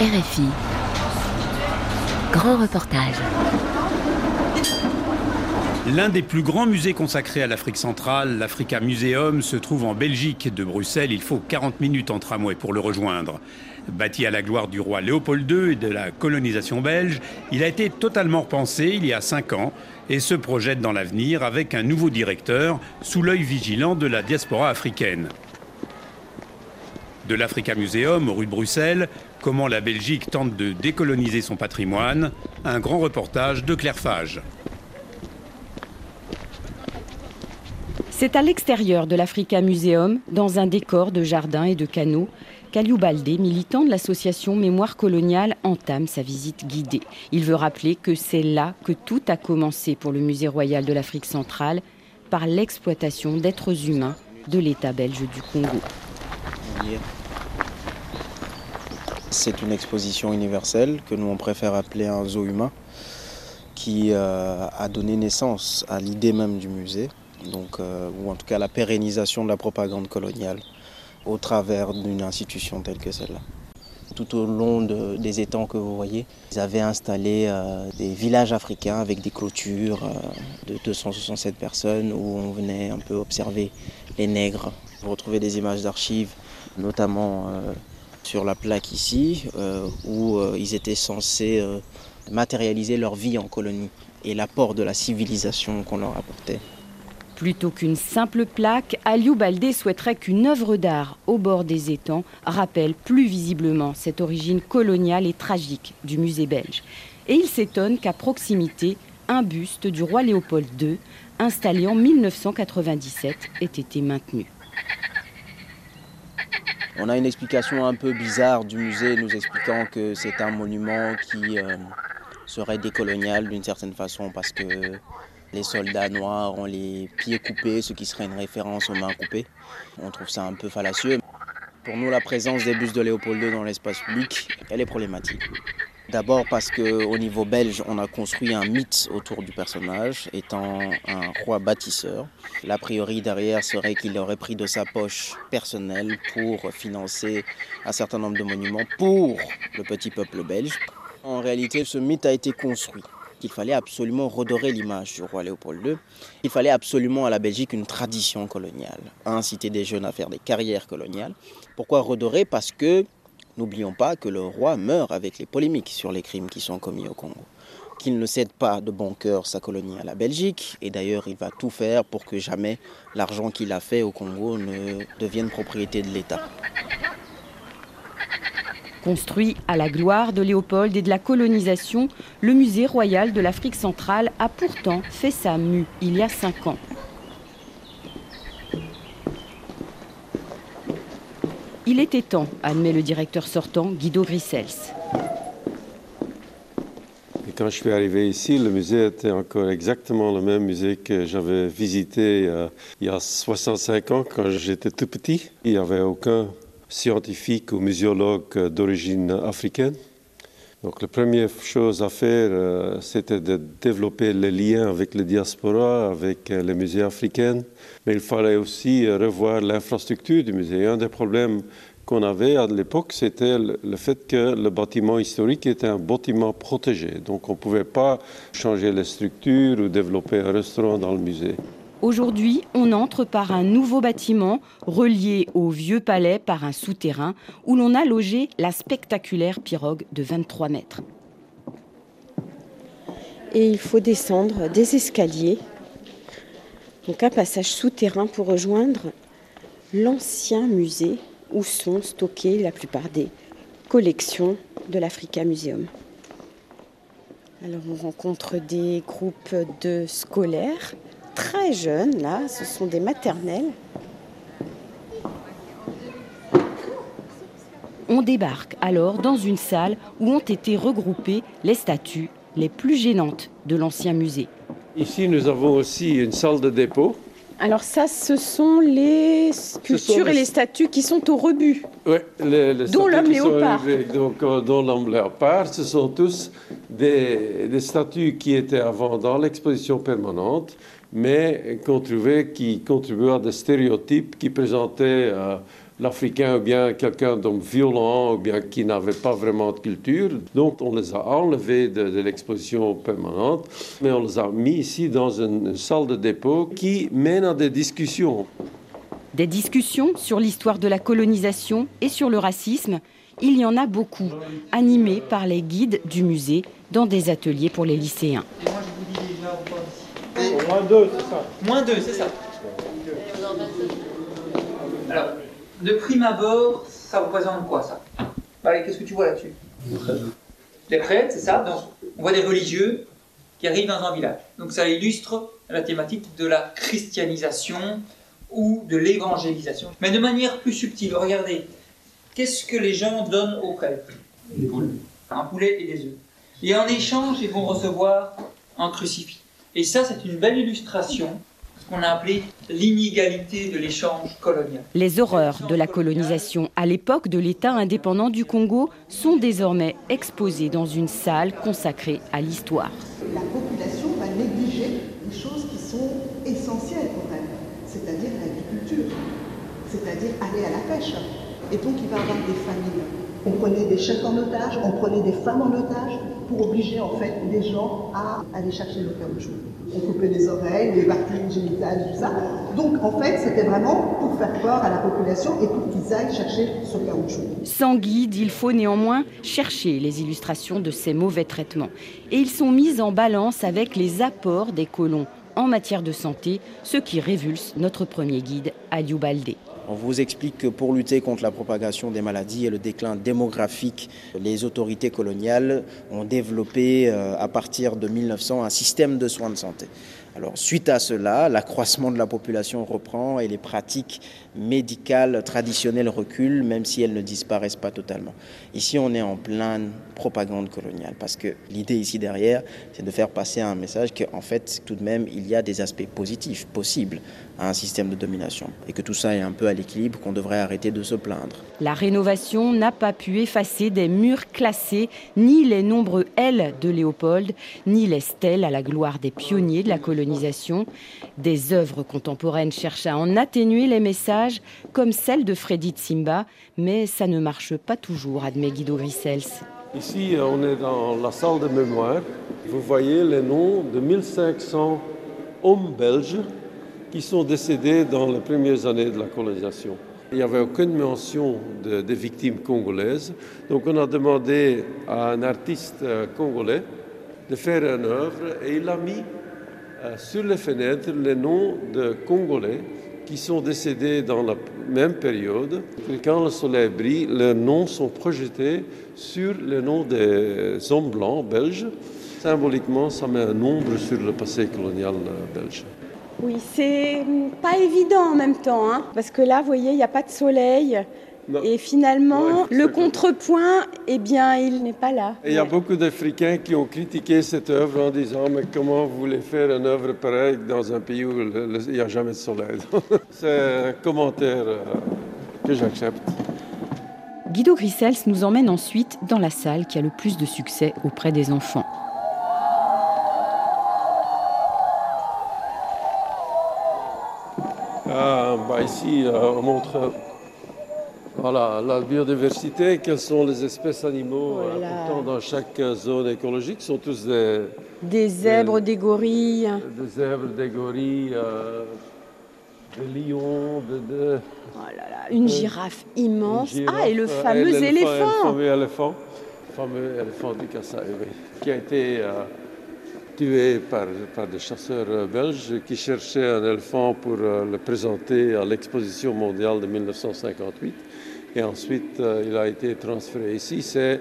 RFI. Grand reportage. L'un des plus grands musées consacrés à l'Afrique centrale, l'Africa Museum, se trouve en Belgique. De Bruxelles, il faut 40 minutes en tramway pour le rejoindre. Bâti à la gloire du roi Léopold II et de la colonisation belge, il a été totalement repensé il y a 5 ans et se projette dans l'avenir avec un nouveau directeur sous l'œil vigilant de la diaspora africaine. De l'Africa Museum, rue de Bruxelles, comment la Belgique tente de décoloniser son patrimoine, un grand reportage de Claire Fage. C'est à l'extérieur de l'Africa Museum, dans un décor de jardins et de canaux, qu'Aliou Baldé, militant de l'association Mémoire coloniale, entame sa visite guidée. Il veut rappeler que c'est là que tout a commencé pour le Musée royal de l'Afrique centrale, par l'exploitation d'êtres humains de l'État belge du Congo. C'est une exposition universelle que nous on préfère appeler un zoo humain qui euh, a donné naissance à l'idée même du musée, donc, euh, ou en tout cas la pérennisation de la propagande coloniale au travers d'une institution telle que celle-là. Tout au long des étangs que vous voyez, ils avaient installé euh, des villages africains avec des clôtures de 267 personnes où on venait un peu observer les nègres. Vous retrouvez des images d'archives, notamment sur la plaque ici, euh, où euh, ils étaient censés euh, matérialiser leur vie en colonie et l'apport de la civilisation qu'on leur apportait. Plutôt qu'une simple plaque, Aliou Baldé souhaiterait qu'une œuvre d'art au bord des étangs rappelle plus visiblement cette origine coloniale et tragique du musée belge. Et il s'étonne qu'à proximité, un buste du roi Léopold II, installé en 1997, ait été maintenu. On a une explication un peu bizarre du musée nous expliquant que c'est un monument qui euh, serait décolonial d'une certaine façon parce que les soldats noirs ont les pieds coupés, ce qui serait une référence aux mains coupées. On trouve ça un peu fallacieux. Pour nous, la présence des bustes de Léopold II dans l'espace public, elle est problématique. D'abord parce qu'au niveau belge, on a construit un mythe autour du personnage, étant un roi bâtisseur. L'a priori derrière serait qu'il aurait pris de sa poche personnelle pour financer un certain nombre de monuments pour le petit peuple belge. En réalité, ce mythe a été construit qu'il fallait absolument redorer l'image du roi Léopold II. Il fallait absolument à la Belgique une tradition coloniale, inciter des jeunes à faire des carrières coloniales. Pourquoi redorer? Parce que N'oublions pas que le roi meurt avec les polémiques sur les crimes qui sont commis au Congo. Qu'il ne cède pas de bon cœur sa colonie à la Belgique, et d'ailleurs il va tout faire pour que jamais l'argent qu'il a fait au Congo ne devienne propriété de l'État. Construit à la gloire de Léopold et de la colonisation, le musée royal de l'Afrique centrale a pourtant fait sa mue il y a cinq ans. Il était temps, admet le directeur sortant, Guido Grissels. quand je suis arrivé ici, le musée était encore exactement le même musée que j'avais visité euh, il y a 65 ans quand j'étais tout petit. Il n'y avait aucun scientifique ou muséologue d'origine africaine. Donc la première chose à faire, euh, c'était de développer les liens avec les diaspora, avec euh, les musées africains. Mais il fallait aussi euh, revoir l'infrastructure du musée. Un des problèmes qu'on avait à l'époque, c'était le fait que le bâtiment historique était un bâtiment protégé. Donc on ne pouvait pas changer les structures ou développer un restaurant dans le musée. Aujourd'hui, on entre par un nouveau bâtiment relié au vieux palais par un souterrain où l'on a logé la spectaculaire pirogue de 23 mètres. Et il faut descendre des escaliers, donc un passage souterrain pour rejoindre l'ancien musée où sont stockées la plupart des collections de l'Africa Museum. Alors on rencontre des groupes de scolaires très jeunes, là, ce sont des maternelles. On débarque alors dans une salle où ont été regroupées les statues les plus gênantes de l'ancien musée. Ici, nous avons aussi une salle de dépôt. Alors ça, ce sont les sculptures et les statues qui sont au rebut. Oui, les, dont l'homme léopard. Donc, euh, dont l'homme léopard, ce sont tous des, des statues qui étaient avant dans l'exposition permanente mais qu'on trouvait qui contribuait à des stéréotypes qui présentaient euh, l'Africain ou bien quelqu'un d'homme violent ou bien qui n'avait pas vraiment de culture. Donc on les a enlevés de, l'exposition permanente, mais on les a mis ici dans une salle de dépôt qui mène à des discussions. Des discussions sur l'histoire de la colonisation et sur le racisme, il y en a beaucoup, animées par les guides du musée dans des ateliers pour les lycéens. Moins deux, c'est ça. Moins deux, c'est ça. Alors, de prime abord, ça représente quoi ça? Qu'est-ce que tu vois là-dessus? Des prêtres, c'est ça? On voit des religieux qui arrivent dans un village. Donc ça illustre la thématique de la christianisation ou de l'évangélisation. Mais de manière plus subtile, regardez, qu'est-ce que les gens donnent aux prêtres? Des poules. Un poulet et des œufs. Et en échange, ils vont recevoir un crucifix. Et ça, c'est une belle illustration qu'on a appelé l'inégalité de l'échange colonial. Les horreurs de la colonisation à l'époque de l'État indépendant du Congo sont désormais exposées dans une salle consacrée à l'histoire. La population va négliger des choses qui sont essentielles pour elle, c'est-à-dire l'agriculture, c'est-à-dire aller à la pêche. Et donc il va y avoir des familles. On prenait des chefs en otage, on prenait des femmes en otage pour obliger en fait les gens à aller chercher le caoutchouc on coupait les oreilles, les parties génitales, tout ça. Donc en fait, c'était vraiment pour faire peur à la population et pour qu'ils aillent chercher ce caoutchouc. Sans guide, il faut néanmoins chercher les illustrations de ces mauvais traitements. Et ils sont mis en balance avec les apports des colons en matière de santé, ce qui révulse notre premier guide, Aliou Baldé. On vous explique que pour lutter contre la propagation des maladies et le déclin démographique, les autorités coloniales ont développé euh, à partir de 1900 un système de soins de santé. Alors, suite à cela, l'accroissement de la population reprend et les pratiques médicales traditionnelles reculent, même si elles ne disparaissent pas totalement. Ici, on est en pleine propagande coloniale, parce que l'idée ici derrière, c'est de faire passer un message qu'en fait, tout de même, il y a des aspects positifs possibles à un système de domination, et que tout ça est un peu à l'équilibre, qu'on devrait arrêter de se plaindre. La rénovation n'a pas pu effacer des murs classés, ni les nombreux L de Léopold, ni les stèles à la gloire des pionniers de la colonie des œuvres contemporaines cherchent à en atténuer les messages, comme celle de Freddy Simba, mais ça ne marche pas toujours, admet Guido Grissels. Ici, on est dans la salle de mémoire. Vous voyez les noms de 1500 hommes belges qui sont décédés dans les premières années de la colonisation. Il n'y avait aucune mention des victimes congolaises. Donc on a demandé à un artiste euh, congolais de faire une œuvre et il a mis euh, sur les fenêtres les noms de Congolais qui sont décédés dans la même période. Quand le soleil brille, leurs noms sont projetés sur les noms des hommes blancs belges. Symboliquement, ça met un ombre sur le passé colonial euh, belge. Oui, c'est pas évident en même temps, hein, parce que là, vous voyez, il n'y a pas de soleil. Et finalement, le contrepoint, eh bien, il n'est pas là. il y a beaucoup d'Africains qui ont critiqué cette œuvre en disant Mais comment vous voulez faire une œuvre pareille dans un pays où il n'y a jamais de soleil? C'est un commentaire euh, que j'accepte. Guido Grissels nous emmène ensuite dans la salle qui a le plus de succès auprès des enfants. Ah, bah ici, euh, on montre voilà, la biodiversité, quelles sont les espèces animaux importants dans chaque zone écologique? Sont tous des... Des zèbres, des, gorilles. Des zèbres, des gorilles, euh, des lions, de, Oh là là, une girafe immense. ah, et le fameux éléphant. Le fameux éléphant, le fameux éléphant du Kassai, qui a été euh, tué par, par, des chasseurs belges qui cherchaient un éléphant pour euh, le présenter à l'exposition mondiale de 1958 et ensuite euh, il a été transféré ici. C'est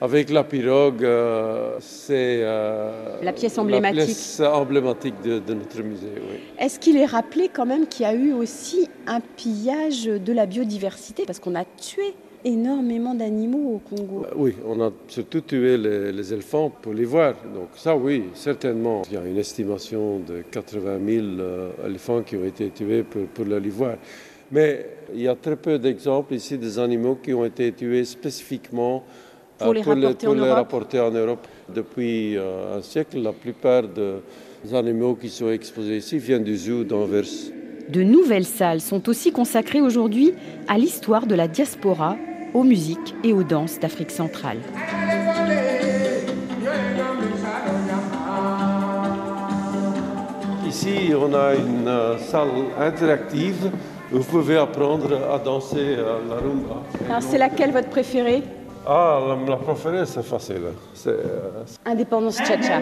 avec la pirogue, euh, c'est euh, la pièce emblématique, la pièce emblématique de, notre musée. Est-ce qu'il est rappelé quand même qu'il y a eu aussi un pillage de la biodiversité? Parce qu'on a tué énormément d'animaux au Congo. Oui, on a surtout tué les, éléphants pour les voir. Donc ça, oui, certainement. Il y a une estimation de 80 000 éléphants qui ont été tués pour, pour l'ivoire. Mais il y a très peu d'exemples ici des animaux qui ont été tués spécifiquement pour les, rapporter, en Europe. Depuis euh, un siècle, la plupart des animaux qui sont exposés ici viennent du zoo d'Anvers. De nouvelles salles sont aussi consacrées aujourd'hui à l'histoire de la diaspora, aux musiques et aux danses d'Afrique centrale. Ici, on a une euh, salle interactive vous pouvez apprendre à danser euh, la rumba. Alors c'est laquelle votre préférée Ah, la, la préférée, c'est facile. C'est, euh, Indépendance Cha-Cha.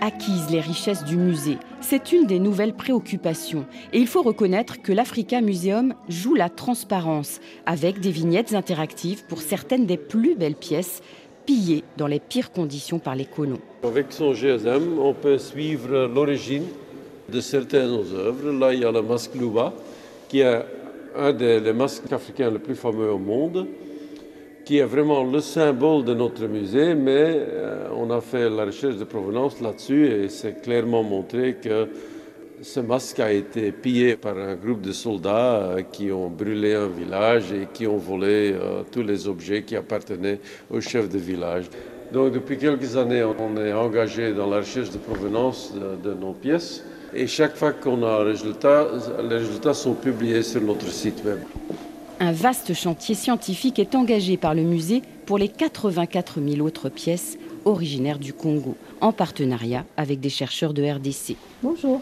Acquises les richesses du musée C'est une des nouvelles préoccupations. Et il faut reconnaître que l'Africa Museum joue la transparence avec des vignettes interactives pour certaines des plus belles pièces pillées dans les pires conditions par les colons. Avec son GSM, on peut suivre l'origine de certaines œuvres. Là, il y a le masque Luba, qui est un des masques africains les plus fameux au monde, qui est vraiment le symbole de notre musée, mais euh, on a fait la recherche de provenance là-dessus et c'est clairement montré que ce masque a été pillé par un groupe de soldats euh, qui ont brûlé un village et qui ont volé euh, tous les objets qui appartenaient au chef de village. Donc depuis quelques années, on est engagé dans la recherche de provenance de, de nos pièces. Et chaque fois qu'on a un résultat, les résultats sont publiés sur notre site web. Un vaste chantier scientifique est engagé par le musée pour les 84 000 autres pièces originaires du Congo, en partenariat avec des chercheurs de RDC. Bonjour.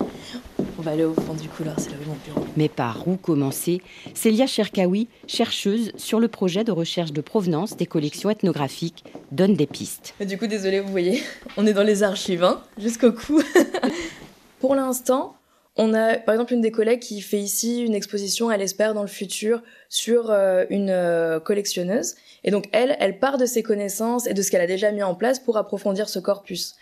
On va aller au fond du couloir, c'est là où mon bureau. Mais par où commencer? Célia Cherkaoui, chercheuse sur le projet de recherche de provenance des collections ethnographiques, donne des pistes. Mais du coup, désolé, vous voyez, on est dans les archives, hein, jusqu'au cou. Pour l'instant, on a par exemple une des collègues qui fait ici une exposition, elle espère dans le futur, sur euh, une euh, collectionneuse. Et donc elle, elle part de ses connaissances et de ce qu'elle a déjà mis en place pour approfondir ce corpus.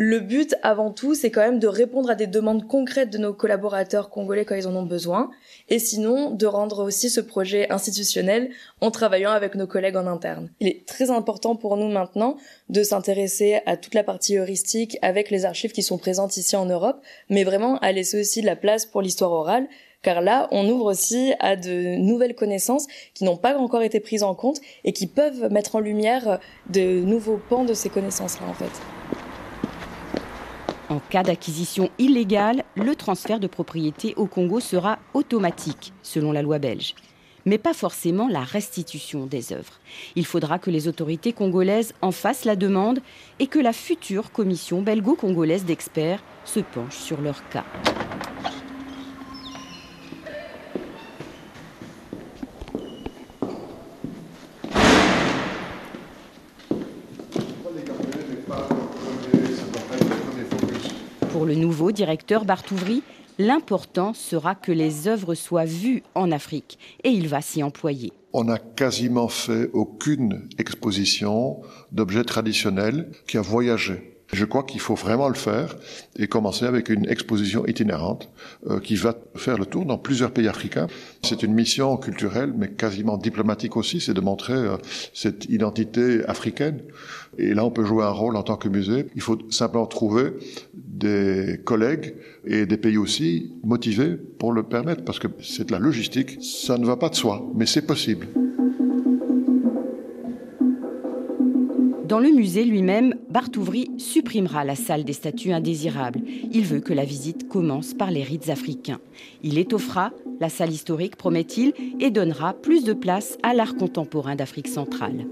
Le but, avant tout, c'est quand même de répondre à des demandes concrètes de nos collaborateurs congolais quand ils en ont besoin, et sinon de rendre aussi ce projet institutionnel en travaillant avec nos collègues en interne. Il est très important pour nous maintenant de s'intéresser à toute la partie heuristique avec les archives qui sont présentes ici en Europe, mais vraiment à laisser aussi de la place pour l'histoire orale, car là, on ouvre aussi à de nouvelles connaissances qui n'ont pas encore été prises en compte et qui peuvent mettre en lumière de nouveaux pans de ces connaissances-là, en fait. En cas d'acquisition illégale, le transfert de propriété au Congo sera automatique, selon la loi belge. Mais pas forcément la restitution des œuvres. Il faudra que les autorités congolaises en fassent la demande et que la future commission belgo-congolaise d'experts se penche sur leur cas. Pour le nouveau directeur Bartouvry, l'important sera que les œuvres soient vues en Afrique et il va s'y employer. On n'a quasiment fait aucune exposition d'objets traditionnels qui a voyagé. Je crois qu'il faut vraiment le faire et commencer avec une exposition itinérante euh, qui va faire le tour dans plusieurs pays africains. C'est une mission culturelle, mais quasiment diplomatique aussi, c'est de montrer euh, cette identité africaine. Et là, on peut jouer un rôle en tant que musée. Il faut simplement trouver des collègues et des pays aussi motivés pour le permettre, parce que c'est de la logistique. Ça ne va pas de soi, mais c'est possible. Dans le musée lui-même, Bartouvry supprimera la salle des statues indésirables. Il veut que la visite commence par les rites africains. Il étoffera la salle historique, promet-il, et donnera plus de place à l'art contemporain d'Afrique centrale.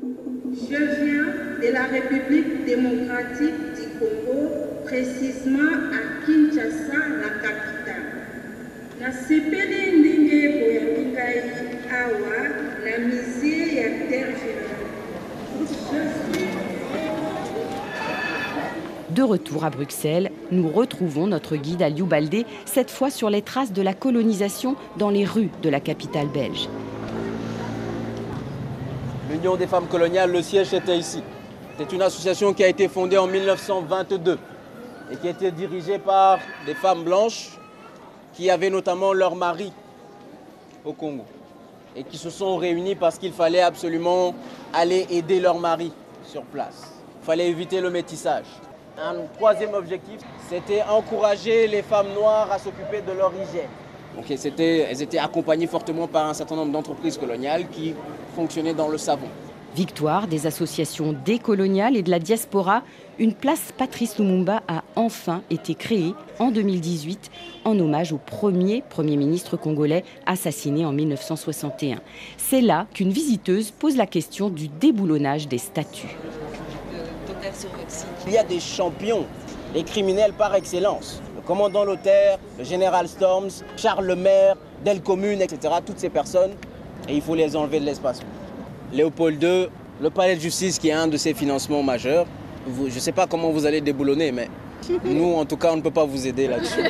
Je viens de la République démocratique du Congo, précisément à Kinshasa, la capitale. nasepeli ndenge boyaki ngai awa na musée ya terre générale je suis De retour à Bruxelles, nous retrouvons notre guide Aliou Baldé, cette fois sur les traces de la colonisation dans les rues de la capitale belge. L'Union des femmes coloniales, le siège était ici. C'est une association qui a été fondée en 1922. et qui était dirigée par des femmes blanches qui avaient notamment leur mari au Congo et qui se sont réunies parce qu'il fallait absolument aller aider leur mari sur place. Il fallait éviter le métissage. Un troisième objectif, c'était encourager les femmes noires à s'occuper de leur hygiène. Donc elles étaient, elles étaient accompagnées fortement par un certain nombre d'entreprises coloniales qui fonctionnaient dans le savon. Victoire des associations décoloniales et de la diaspora, une place Patrice Lumumba a enfin été créée en 2018 en hommage au premier Premier ministre congolais assassiné en 1961. C'est là qu'une visiteuse pose la question du déboulonnage des statues. Il y a des champions, les criminels par excellence. Le commandant Lothaire, le général Storms, Charles Lemaire, Del Commune, etc. Toutes ces personnes, et il faut les enlever de l'espace. Léopold II, le palais de justice qui est un de ses financements majeurs. je ne sais pas comment vous allez déboulonner, mais nous, en tout cas, on ne peut pas vous aider là-dessus.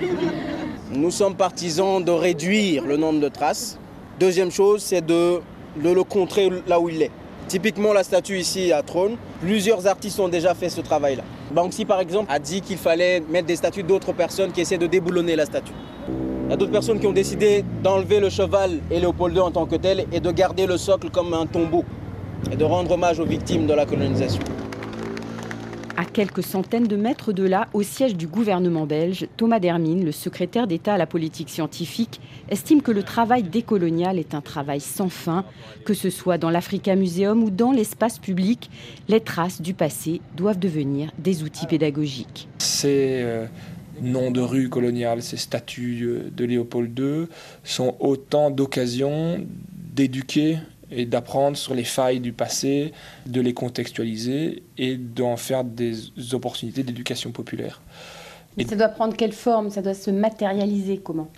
Nous sommes partisans de réduire le nombre de traces. Deuxième chose, c'est de, de le contrer là où il est. Typiquement, la statue ici à Trône, plusieurs artistes ont déjà fait ce travail-là. Banksy, par exemple, a dit qu'il fallait mettre des statues d'autres personnes qui essaient de déboulonner la statue. Il y a d'autres personnes qui ont décidé d'enlever le cheval et Léopold II en tant que tel et de garder le socle comme un tombeau et de rendre hommage aux victimes de la colonisation. À quelques centaines de mètres de là, au siège du gouvernement belge, Thomas Dermine, le secrétaire d'État à la politique scientifique, estime que le travail décolonial est un travail sans fin, que ce soit dans l'Africa Museum ou dans l'espace public. Les traces du passé doivent devenir des outils pédagogiques. C'est euh, noms de rue coloniales, ces statues de Léopold II, sont autant d'occasions d'éduquer et d'apprendre sur les failles du passé, de les contextualiser et d'en faire des opportunités d'éducation populaire. Et ça doit prendre quelle forme? Ça doit se matérialiser comment?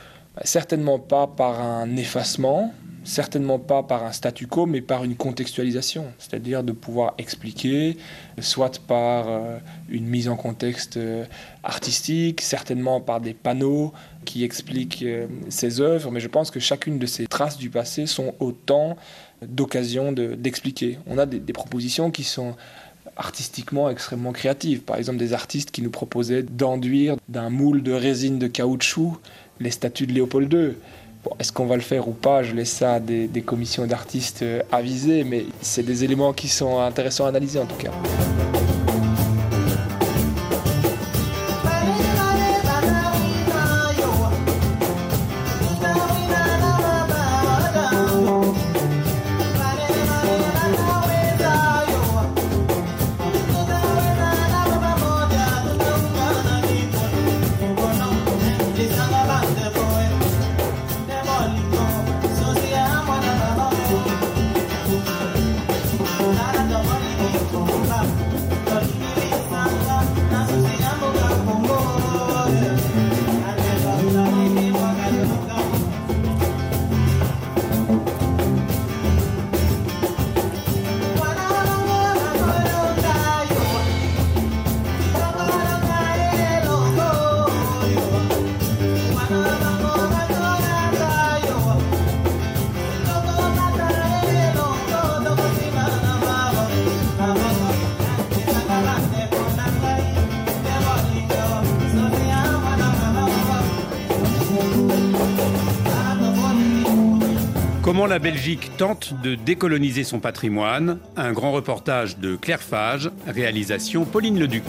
Certainement pas par un effacement, certainement pas par un statu quo, mais par une contextualisation, c'est-à-dire de pouvoir expliquer, soit par euh, une mise en contexte euh, artistique, certainement par des panneaux qui expliquent euh, ces œuvres, mais je pense que chacune de ces traces du passé sont autant d'occasions d'expliquer. On a des propositions qui sont artistiquement extrêmement créatives. Par exemple, des artistes qui nous proposaient d'enduire d'un moule de résine de caoutchouc les statues de Léopold II. Est-ce qu'on va le faire ou pas? Je laisse ça à des, commissions d'artistes euh, avisées, mais c'est des éléments qui sont intéressants à analyser en tout cas. La Belgique tente de décoloniser son patrimoine Un grand reportage de Claire Fage, réalisation Pauline Leduc.